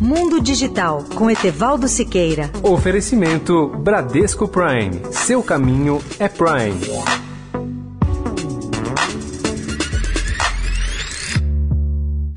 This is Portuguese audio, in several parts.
Mundo Digital com Etevaldo Siqueira. Oferecimento Bradesco Prime. Seu caminho é Prime.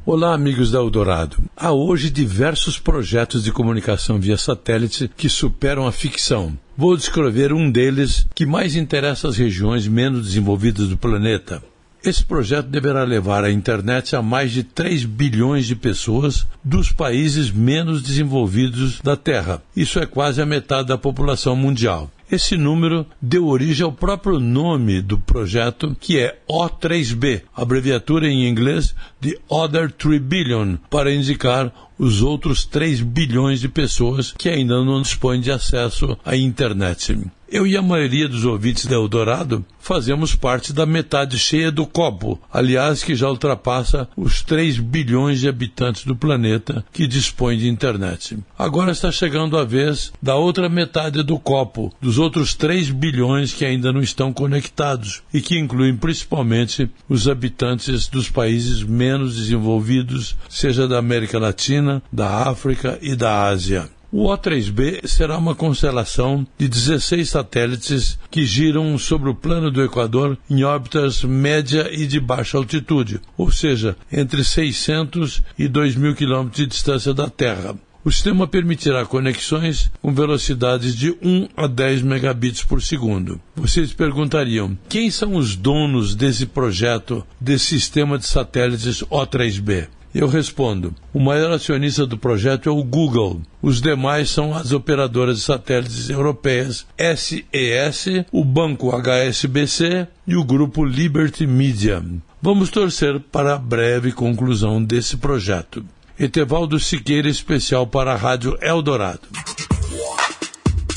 Olá, amigos da Eldorado. Há hoje diversos projetos de comunicação via satélite que superam a ficção. Vou descrever um deles que mais interessa as regiões menos desenvolvidas do planeta. Esse projeto deverá levar a internet a mais de 3 bilhões de pessoas dos países menos desenvolvidos da Terra. Isso é quase a metade da população mundial. Esse número deu origem ao próprio nome do projeto, que é O3B, abreviatura em inglês de Other 3 Billion, para indicar os outros 3 bilhões de pessoas que ainda não dispõem de acesso à internet. Eu e a maioria dos ouvintes da Eldorado fazemos parte da metade cheia do copo, aliás, que já ultrapassa os 3 bilhões de habitantes do planeta que dispõem de internet. Agora está chegando a vez da outra metade do copo, dos outros 3 bilhões que ainda não estão conectados e que incluem principalmente os habitantes dos países menos desenvolvidos, seja da América Latina, da África e da Ásia. O O3B será uma constelação de 16 satélites que giram sobre o plano do Equador em órbitas média e de baixa altitude, ou seja, entre 600 e 2 mil quilômetros de distância da Terra. O sistema permitirá conexões com velocidades de 1 a 10 megabits por segundo. Vocês perguntariam: quem são os donos desse projeto, desse sistema de satélites O3B? Eu respondo: o maior acionista do projeto é o Google. Os demais são as operadoras de satélites europeias SES, o banco HSBC e o grupo Liberty Media. Vamos torcer para a breve conclusão desse projeto. Etevaldo Siqueira, especial para a Rádio Eldorado.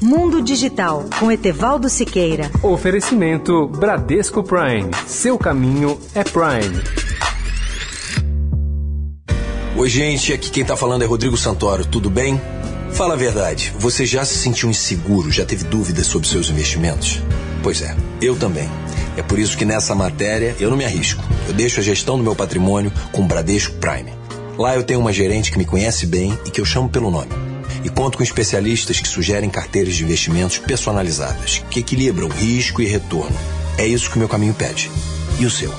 Mundo Digital com Etevaldo Siqueira. Oferecimento Bradesco Prime. Seu caminho é Prime. Oi, gente, aqui quem tá falando é Rodrigo Santoro, tudo bem? Fala a verdade, você já se sentiu inseguro, já teve dúvidas sobre seus investimentos? Pois é, eu também. É por isso que nessa matéria eu não me arrisco. Eu deixo a gestão do meu patrimônio com o Bradesco Prime. Lá eu tenho uma gerente que me conhece bem e que eu chamo pelo nome. E conto com especialistas que sugerem carteiras de investimentos personalizadas, que equilibram risco e retorno. É isso que o meu caminho pede. E o seu?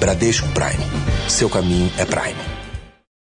Bradesco Prime. Seu caminho é Prime.